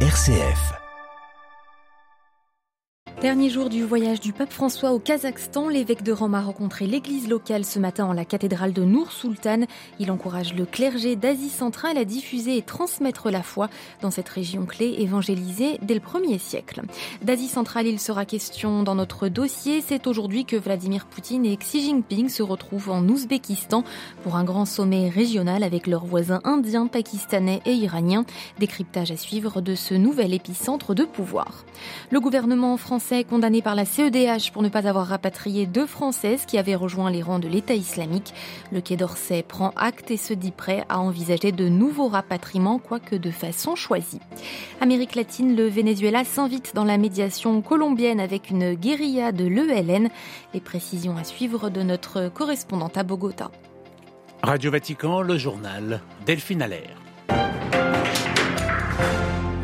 RCF. Dernier jour du voyage du pape François au Kazakhstan, l'évêque de Rome a rencontré l'église locale ce matin en la cathédrale de Nour Sultan. Il encourage le clergé d'Asie centrale à diffuser et transmettre la foi dans cette région clé évangélisée dès le 1er siècle. D'Asie centrale, il sera question dans notre dossier. C'est aujourd'hui que Vladimir Poutine et Xi Jinping se retrouvent en Ouzbékistan pour un grand sommet régional avec leurs voisins indiens, pakistanais et iraniens. Décryptage à suivre de ce nouvel épicentre de pouvoir. Le gouvernement français condamné par la CEDH pour ne pas avoir rapatrié deux Françaises qui avaient rejoint les rangs de l'État islamique. Le Quai d'Orsay prend acte et se dit prêt à envisager de nouveaux rapatriements, quoique de façon choisie. Amérique latine, le Venezuela s'invite dans la médiation colombienne avec une guérilla de l'ELN. Les précisions à suivre de notre correspondante à Bogota. Radio Vatican, le journal Delphine Allaire.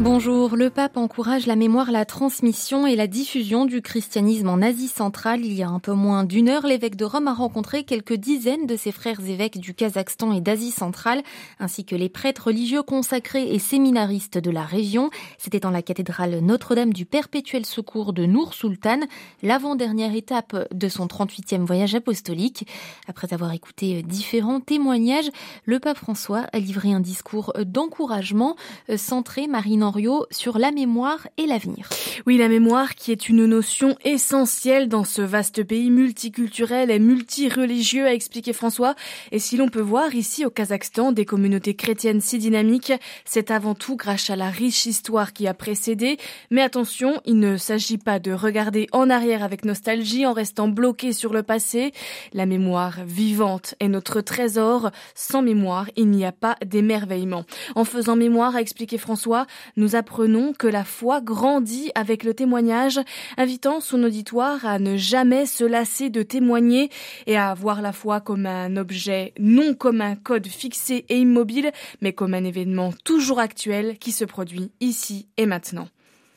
Bonjour, le pape encourage la mémoire, la transmission et la diffusion du christianisme en Asie centrale. Il y a un peu moins d'une heure, l'évêque de Rome a rencontré quelques dizaines de ses frères évêques du Kazakhstan et d'Asie centrale, ainsi que les prêtres religieux consacrés et séminaristes de la région. C'était en la cathédrale Notre-Dame du Perpétuel Secours de Nour Sultan, l'avant-dernière étape de son 38e voyage apostolique. Après avoir écouté différents témoignages, le pape François a livré un discours d'encouragement centré, Marine sur la mémoire et l'avenir. Oui, la mémoire qui est une notion essentielle dans ce vaste pays multiculturel et multireligieux, a expliqué François. Et si l'on peut voir ici au Kazakhstan des communautés chrétiennes si dynamiques, c'est avant tout grâce à la riche histoire qui a précédé. Mais attention, il ne s'agit pas de regarder en arrière avec nostalgie en restant bloqué sur le passé. La mémoire vivante est notre trésor. Sans mémoire, il n'y a pas d'émerveillement. En faisant mémoire, a expliqué François, nous apprenons que la foi grandit avec le témoignage, invitant son auditoire à ne jamais se lasser de témoigner et à voir la foi comme un objet, non comme un code fixé et immobile, mais comme un événement toujours actuel qui se produit ici et maintenant.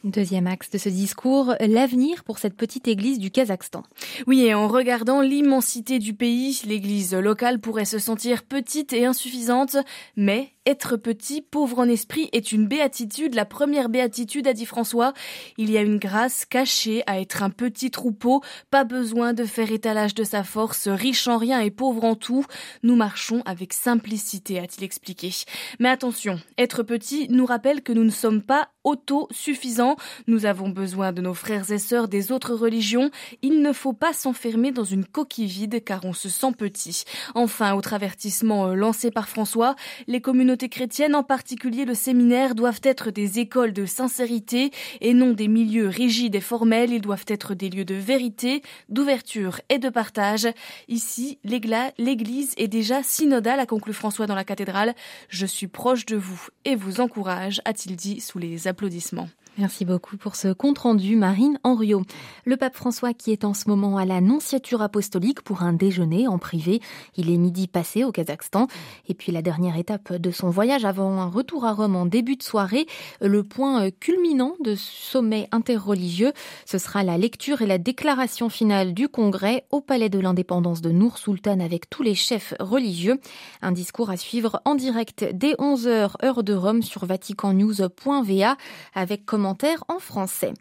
Deuxième axe de ce discours, l'avenir pour cette petite église du Kazakhstan. Oui, et en regardant l'immensité du pays, l'église locale pourrait se sentir petite et insuffisante, mais être petit, pauvre en esprit est une béatitude, la première béatitude, a dit François. Il y a une grâce cachée à être un petit troupeau, pas besoin de faire étalage de sa force, riche en rien et pauvre en tout. Nous marchons avec simplicité, a-t-il expliqué. Mais attention, être petit nous rappelle que nous ne sommes pas autosuffisants. Nous avons besoin de nos frères et sœurs des autres religions. Il ne faut pas s'enfermer dans une coquille vide car on se sent petit. Enfin, autre avertissement euh, lancé par François, les communautés chrétiennes, en particulier le séminaire, doivent être des écoles de sincérité et non des milieux rigides et formels. Ils doivent être des lieux de vérité, d'ouverture et de partage. Ici, l'église est déjà synodale, a conclu François dans la cathédrale. Je suis proche de vous et vous encourage, a-t-il dit sous les applaudissements. Merci beaucoup pour ce compte-rendu, Marine Henriot. Le pape François qui est en ce moment à la Nonciature apostolique pour un déjeuner en privé. Il est midi passé au Kazakhstan. Et puis la dernière étape de son voyage avant un retour à Rome en début de soirée, le point culminant de ce sommet interreligieux, ce sera la lecture et la déclaration finale du congrès au palais de l'indépendance de Nour Sultan avec tous les chefs religieux. Un discours à suivre en direct dès 11h heure de Rome sur vaticannews.va avec en français.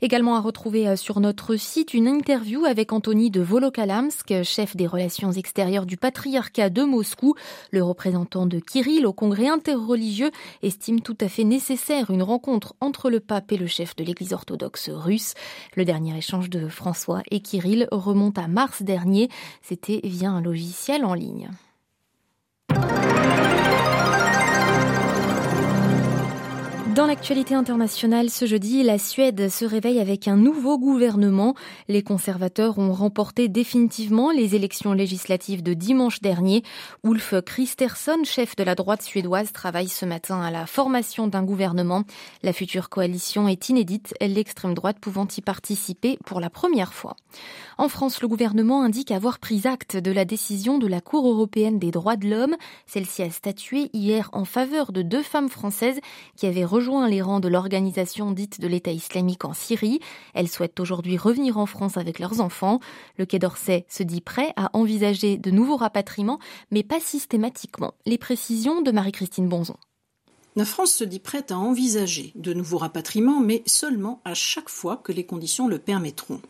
Également à retrouver euh, sur notre site une interview avec Anthony de Volokalamsk, chef des relations extérieures du patriarcat de Moscou. Le représentant de Kirill au congrès interreligieux estime tout à fait nécessaire une rencontre entre le pape et le chef de l'église orthodoxe russe. Le dernier échange de François et Kirill remonte à mars dernier. C'était via un logiciel en ligne. Dans l'actualité internationale, ce jeudi, la Suède se réveille avec un nouveau gouvernement. Les conservateurs ont remporté définitivement les élections législatives de dimanche dernier. Ulf Kristersson, chef de la droite suédoise, travaille ce matin à la formation d'un gouvernement. La future coalition est inédite, l'extrême droite pouvant y participer pour la première fois. En France, le gouvernement indique avoir pris acte de la décision de la Cour européenne des droits de l'homme. Celle-ci a statué hier en faveur de deux femmes françaises qui avaient les rangs de l'organisation dite de l'État islamique en Syrie. Elles souhaitent aujourd'hui revenir en France avec leurs enfants. Le Quai d'Orsay se dit prêt à envisager de nouveaux rapatriements, mais pas systématiquement. Les précisions de Marie-Christine Bonzon. La France se dit prête à envisager de nouveaux rapatriements, mais seulement à chaque fois que les conditions le permettront.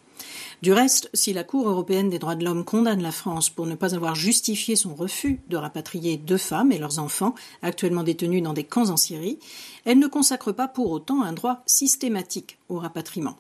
Du reste, si la Cour européenne des droits de l'homme condamne la France pour ne pas avoir justifié son refus de rapatrier deux femmes et leurs enfants actuellement détenus dans des camps en Syrie, elle ne consacre pas pour autant un droit systématique au rapatriement.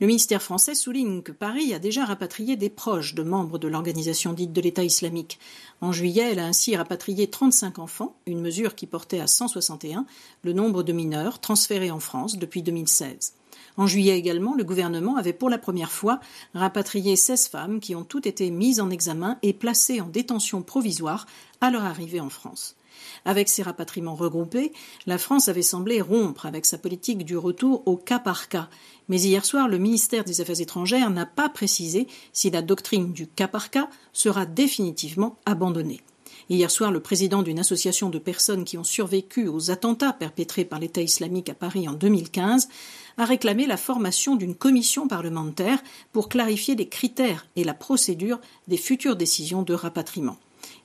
Le ministère français souligne que Paris a déjà rapatrié des proches de membres de l'organisation dite de l'État islamique. En juillet, elle a ainsi rapatrié 35 enfants, une mesure qui portait à 161 le nombre de mineurs transférés en France depuis 2016. En juillet également, le gouvernement avait pour la première fois rapatrié 16 femmes qui ont toutes été mises en examen et placées en détention provisoire à leur arrivée en France. Avec ces rapatriements regroupés, la France avait semblé rompre avec sa politique du retour au cas par cas. Mais hier soir, le ministère des Affaires étrangères n'a pas précisé si la doctrine du cas par cas sera définitivement abandonnée. Hier soir, le président d'une association de personnes qui ont survécu aux attentats perpétrés par l'État islamique à Paris en 2015 a réclamé la formation d'une commission parlementaire pour clarifier les critères et la procédure des futures décisions de rapatriement.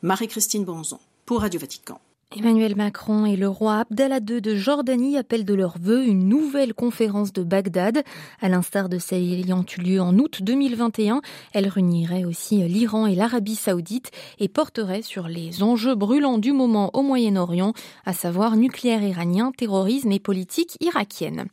Marie-Christine Bonzon pour Radio Vatican. Emmanuel Macron et le roi Abdallah II de Jordanie appellent de leur vœu une nouvelle conférence de Bagdad. À l'instar de celle ayant eu lieu en août 2021, elle réunirait aussi l'Iran et l'Arabie saoudite et porterait sur les enjeux brûlants du moment au Moyen-Orient, à savoir nucléaire iranien, terrorisme et politique irakienne.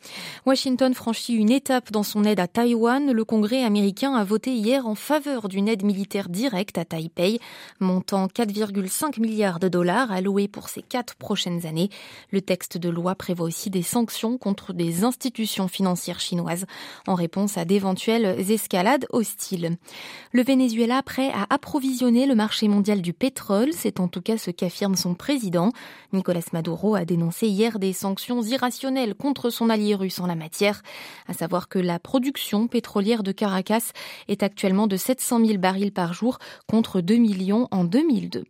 Washington franchit une étape dans son aide à Taïwan. Le Congrès américain a voté hier en faveur d'une aide militaire directe à Taipei, montant 4,5 milliards de dollars alloués pour ces quatre prochaines années. Le texte de loi prévoit aussi des sanctions contre des institutions financières chinoises en réponse à d'éventuelles escalades hostiles. Le Venezuela prêt à approvisionner le marché mondial du pétrole, c'est en tout cas ce qu'affirme son président. Nicolas Maduro a dénoncé hier des sanctions irrationnelles contre son allié russe en la matière, à savoir que la production pétrolière de Caracas est actuellement de 700 000 barils par jour contre 2 millions en 2002.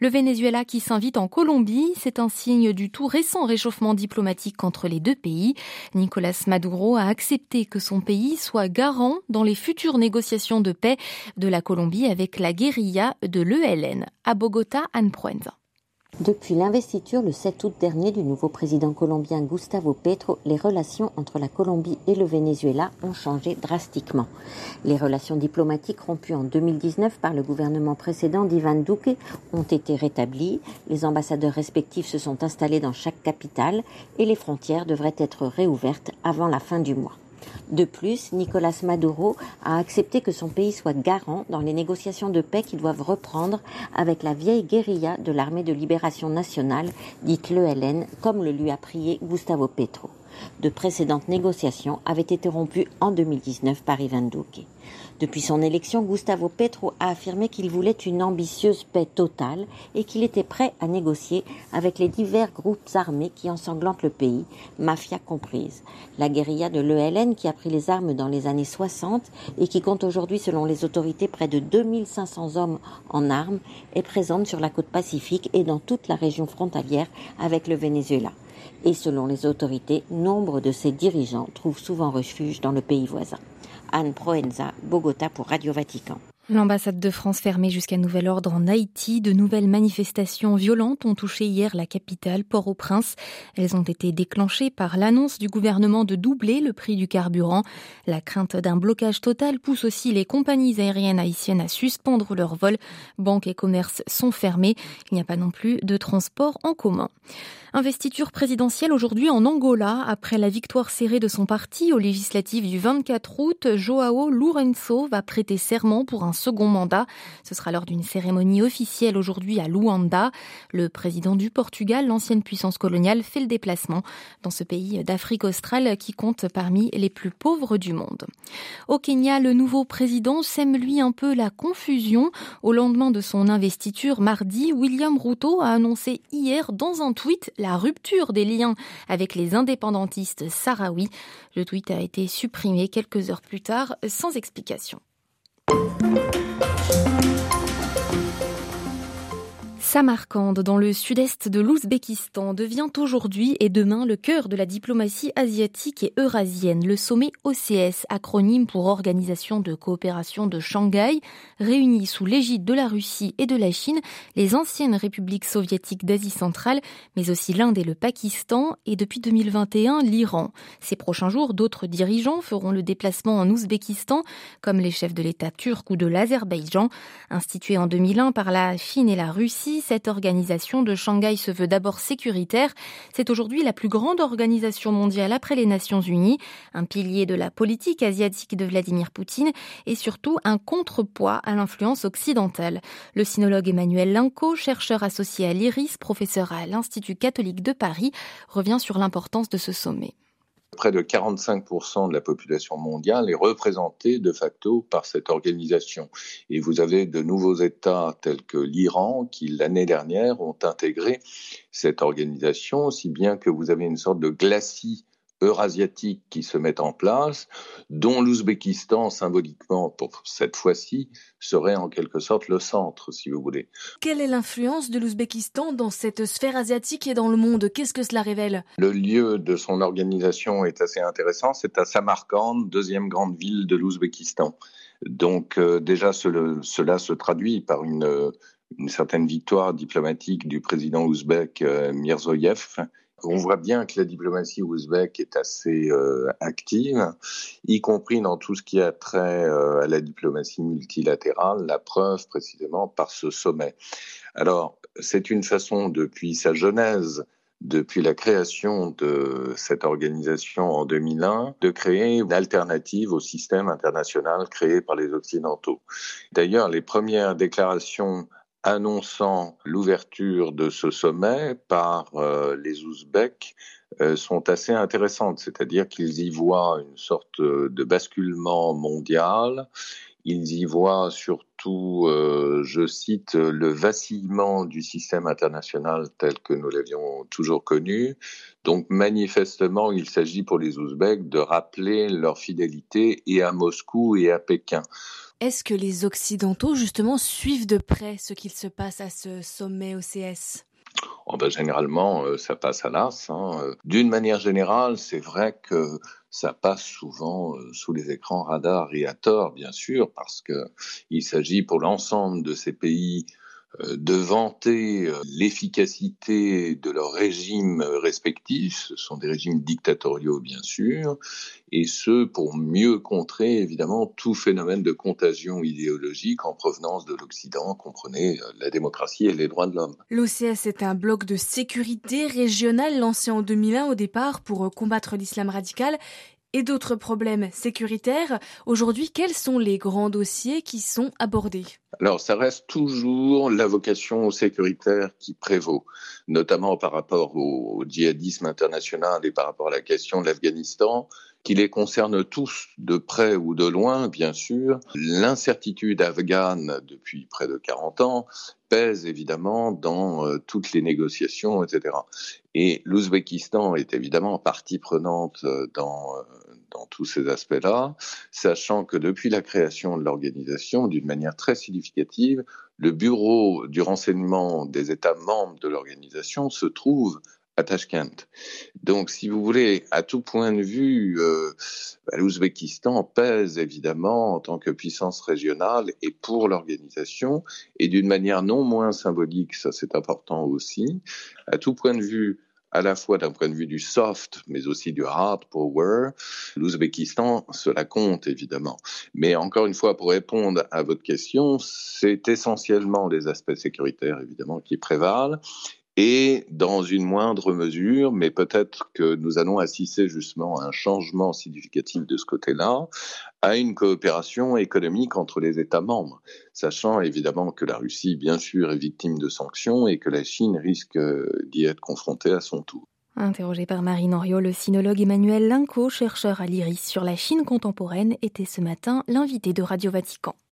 Le Venezuela qui s'invite en Colombie c'est un signe du tout récent réchauffement diplomatique entre les deux pays. Nicolas Maduro a accepté que son pays soit garant dans les futures négociations de paix de la Colombie avec la guérilla de l'ELN. À Bogota, Anne Proenza. Depuis l'investiture le 7 août dernier du nouveau président colombien Gustavo Petro, les relations entre la Colombie et le Venezuela ont changé drastiquement. Les relations diplomatiques rompues en 2019 par le gouvernement précédent d'Ivan Duque ont été rétablies, les ambassadeurs respectifs se sont installés dans chaque capitale et les frontières devraient être réouvertes avant la fin du mois. De plus, Nicolas Maduro a accepté que son pays soit garant dans les négociations de paix qui doivent reprendre avec la vieille guérilla de l'armée de libération nationale, dite l'ELN, comme le lui a prié Gustavo Petro. De précédentes négociations avaient été rompues en 2019 par Ivan Duque. Depuis son élection, Gustavo Petro a affirmé qu'il voulait une ambitieuse paix totale et qu'il était prêt à négocier avec les divers groupes armés qui ensanglantent le pays, mafia comprise. La guérilla de l'ELN qui a pris les armes dans les années 60 et qui compte aujourd'hui selon les autorités près de 2500 hommes en armes est présente sur la côte pacifique et dans toute la région frontalière avec le Venezuela. Et selon les autorités, nombre de ses dirigeants trouvent souvent refuge dans le pays voisin. Anne Proenza, Bogota pour Radio Vatican. L'ambassade de France fermée jusqu'à nouvel ordre en Haïti. De nouvelles manifestations violentes ont touché hier la capitale, Port-au-Prince. Elles ont été déclenchées par l'annonce du gouvernement de doubler le prix du carburant. La crainte d'un blocage total pousse aussi les compagnies aériennes haïtiennes à suspendre leurs vols. Banques et commerces sont fermés. Il n'y a pas non plus de transport en commun. Investiture présidentielle aujourd'hui en Angola. Après la victoire serrée de son parti aux législatives du 24 août, Joao Lourenço va prêter serment pour un second mandat. Ce sera lors d'une cérémonie officielle aujourd'hui à Luanda. Le président du Portugal, l'ancienne puissance coloniale, fait le déplacement dans ce pays d'Afrique australe qui compte parmi les plus pauvres du monde. Au Kenya, le nouveau président sème lui un peu la confusion. Au lendemain de son investiture mardi, William Ruto a annoncé hier dans un tweet la rupture des liens avec les indépendantistes sahraouis. Le tweet a été supprimé quelques heures plus tard sans explication. Samarcande, dans le sud-est de l'Ouzbékistan, devient aujourd'hui et demain le cœur de la diplomatie asiatique et eurasienne. Le sommet OCS, acronyme pour Organisation de coopération de Shanghai, réunit sous l'égide de la Russie et de la Chine les anciennes républiques soviétiques d'Asie centrale, mais aussi l'Inde et le Pakistan, et depuis 2021 l'Iran. Ces prochains jours, d'autres dirigeants feront le déplacement en Ouzbékistan, comme les chefs de l'État turc ou de l'Azerbaïdjan. Institué en 2001 par la Chine et la Russie, cette organisation de Shanghai se veut d'abord sécuritaire. C'est aujourd'hui la plus grande organisation mondiale après les Nations Unies, un pilier de la politique asiatique de Vladimir Poutine et surtout un contrepoids à l'influence occidentale. Le sinologue Emmanuel Linco, chercheur associé à l'IRIS, professeur à l'Institut catholique de Paris, revient sur l'importance de ce sommet près de 45% de la population mondiale est représentée de facto par cette organisation. Et vous avez de nouveaux États tels que l'Iran qui, l'année dernière, ont intégré cette organisation, si bien que vous avez une sorte de glacis eurasiatiques qui se mettent en place, dont l'Ouzbékistan, symboliquement, pour cette fois-ci, serait en quelque sorte le centre, si vous voulez. Quelle est l'influence de l'Ouzbékistan dans cette sphère asiatique et dans le monde? Qu'est-ce que cela révèle? Le lieu de son organisation est assez intéressant. C'est à Samarkand, deuxième grande ville de l'Ouzbékistan. Donc euh, déjà, cela se traduit par une, une certaine victoire diplomatique du président ouzbek euh, Mirzoyev, on voit bien que la diplomatie ouzbek est assez euh, active, y compris dans tout ce qui a trait euh, à la diplomatie multilatérale, la preuve précisément par ce sommet. Alors, c'est une façon, depuis sa genèse, depuis la création de cette organisation en 2001, de créer une alternative au système international créé par les Occidentaux. D'ailleurs, les premières déclarations annonçant l'ouverture de ce sommet par euh, les Ouzbeks euh, sont assez intéressantes, c'est-à-dire qu'ils y voient une sorte de basculement mondial, ils y voient surtout, euh, je cite, le vacillement du système international tel que nous l'avions toujours connu. Donc manifestement, il s'agit pour les Ouzbeks de rappeler leur fidélité et à Moscou et à Pékin. Est-ce que les Occidentaux, justement, suivent de près ce qu'il se passe à ce sommet OCS oh ben, Généralement, euh, ça passe à l'as. Hein. D'une manière générale, c'est vrai que ça passe souvent euh, sous les écrans radars et à tort, bien sûr, parce qu'il s'agit pour l'ensemble de ces pays de vanter euh, l'efficacité de leurs régimes respectifs, ce sont des régimes dictatoriaux bien sûr, et ce pour mieux contrer évidemment tout phénomène de contagion idéologique en provenance de l'Occident, comprenez euh, la démocratie et les droits de l'homme. L'OCS est un bloc de sécurité régional lancé en 2001 au départ pour combattre l'islam radical et d'autres problèmes sécuritaires. Aujourd'hui, quels sont les grands dossiers qui sont abordés? Alors, ça reste toujours la vocation sécuritaire qui prévaut, notamment par rapport au djihadisme international et par rapport à la question de l'Afghanistan qui les concerne tous de près ou de loin, bien sûr. L'incertitude afghane depuis près de 40 ans pèse évidemment dans euh, toutes les négociations, etc. Et l'Ouzbékistan est évidemment partie prenante euh, dans, euh, dans tous ces aspects-là, sachant que depuis la création de l'organisation, d'une manière très significative, le bureau du renseignement des États membres de l'organisation se trouve à Tashkent. Donc, si vous voulez, à tout point de vue, euh, l'Ouzbékistan pèse évidemment en tant que puissance régionale et pour l'organisation, et d'une manière non moins symbolique, ça c'est important aussi, à tout point de vue à la fois d'un point de vue du soft, mais aussi du hard power. L'Ouzbékistan, cela compte évidemment. Mais encore une fois, pour répondre à votre question, c'est essentiellement les aspects sécuritaires évidemment qui prévalent et dans une moindre mesure, mais peut-être que nous allons assister justement à un changement significatif de ce côté-là, à une coopération économique entre les États membres, sachant évidemment que la Russie, bien sûr, est victime de sanctions et que la Chine risque d'y être confrontée à son tour. Interrogé par Marine Henriot, le sinologue Emmanuel Linco, chercheur à l'IRIS sur la Chine contemporaine, était ce matin l'invité de Radio Vatican.